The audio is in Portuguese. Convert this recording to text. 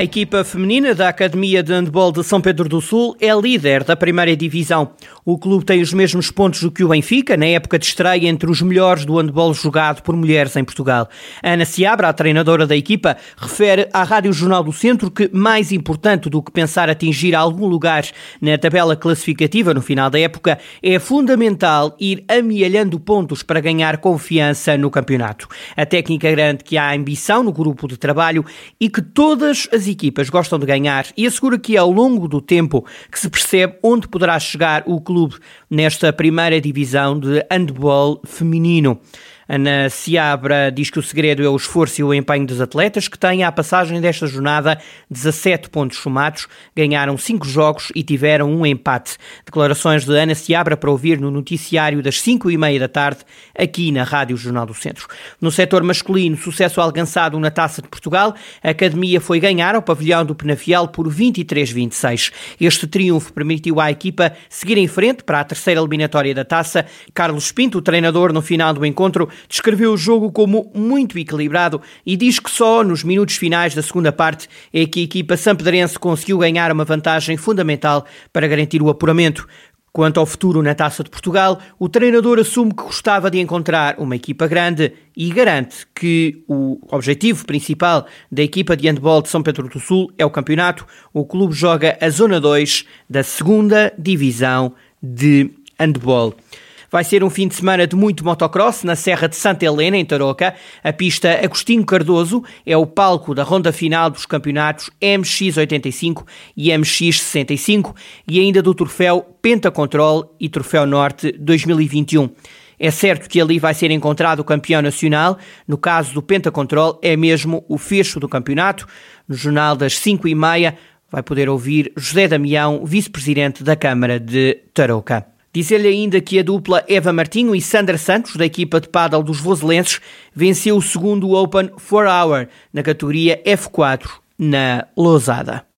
A equipa feminina da Academia de Handball de São Pedro do Sul é líder da primeira divisão. O clube tem os mesmos pontos do que o Benfica na época de estreia entre os melhores do handball jogado por mulheres em Portugal. Ana Seabra, a treinadora da equipa, refere à Rádio Jornal do Centro que mais importante do que pensar atingir algum lugar na tabela classificativa no final da época é fundamental ir amealhando pontos para ganhar confiança no campeonato. A técnica garante que há ambição no grupo de trabalho e que todas as equipas gostam de ganhar e assegura que ao longo do tempo que se percebe onde poderá chegar o clube nesta primeira divisão de handball feminino. Ana Seabra diz que o segredo é o esforço e o empenho dos atletas, que têm à passagem desta jornada 17 pontos somados, ganharam 5 jogos e tiveram um empate. Declarações de Ana Seabra para ouvir no noticiário das 5 e meia da tarde, aqui na Rádio Jornal do Centro. No setor masculino, sucesso alcançado na Taça de Portugal, a Academia foi ganhar ao pavilhão do Penafiel por 23-26. Este triunfo permitiu à equipa seguir em frente para a terceira eliminatória da Taça. Carlos Pinto, o treinador no final do encontro, descreveu o jogo como muito equilibrado e diz que só nos minutos finais da segunda parte é que a equipa sampedrense conseguiu ganhar uma vantagem fundamental para garantir o apuramento. Quanto ao futuro na Taça de Portugal, o treinador assume que gostava de encontrar uma equipa grande e garante que o objetivo principal da equipa de handball de São Pedro do Sul é o campeonato. O clube joga a Zona 2 da segunda Divisão de Handball. Vai ser um fim de semana de muito motocross na Serra de Santa Helena, em Tarouca. A pista Agostinho Cardoso é o palco da ronda final dos campeonatos MX85 e MX65 e ainda do troféu Pentacontrol e Troféu Norte 2021. É certo que ali vai ser encontrado o campeão nacional. No caso do Pentacontrol, é mesmo o fecho do campeonato. No jornal das 5 e meia vai poder ouvir José Damião, vice-presidente da Câmara de Tarouca. Dizer-lhe ainda que a dupla Eva Martinho e Sandra Santos, da equipa de paddle dos voselenses, venceu o segundo Open 4 Hour na categoria F4 na Lousada.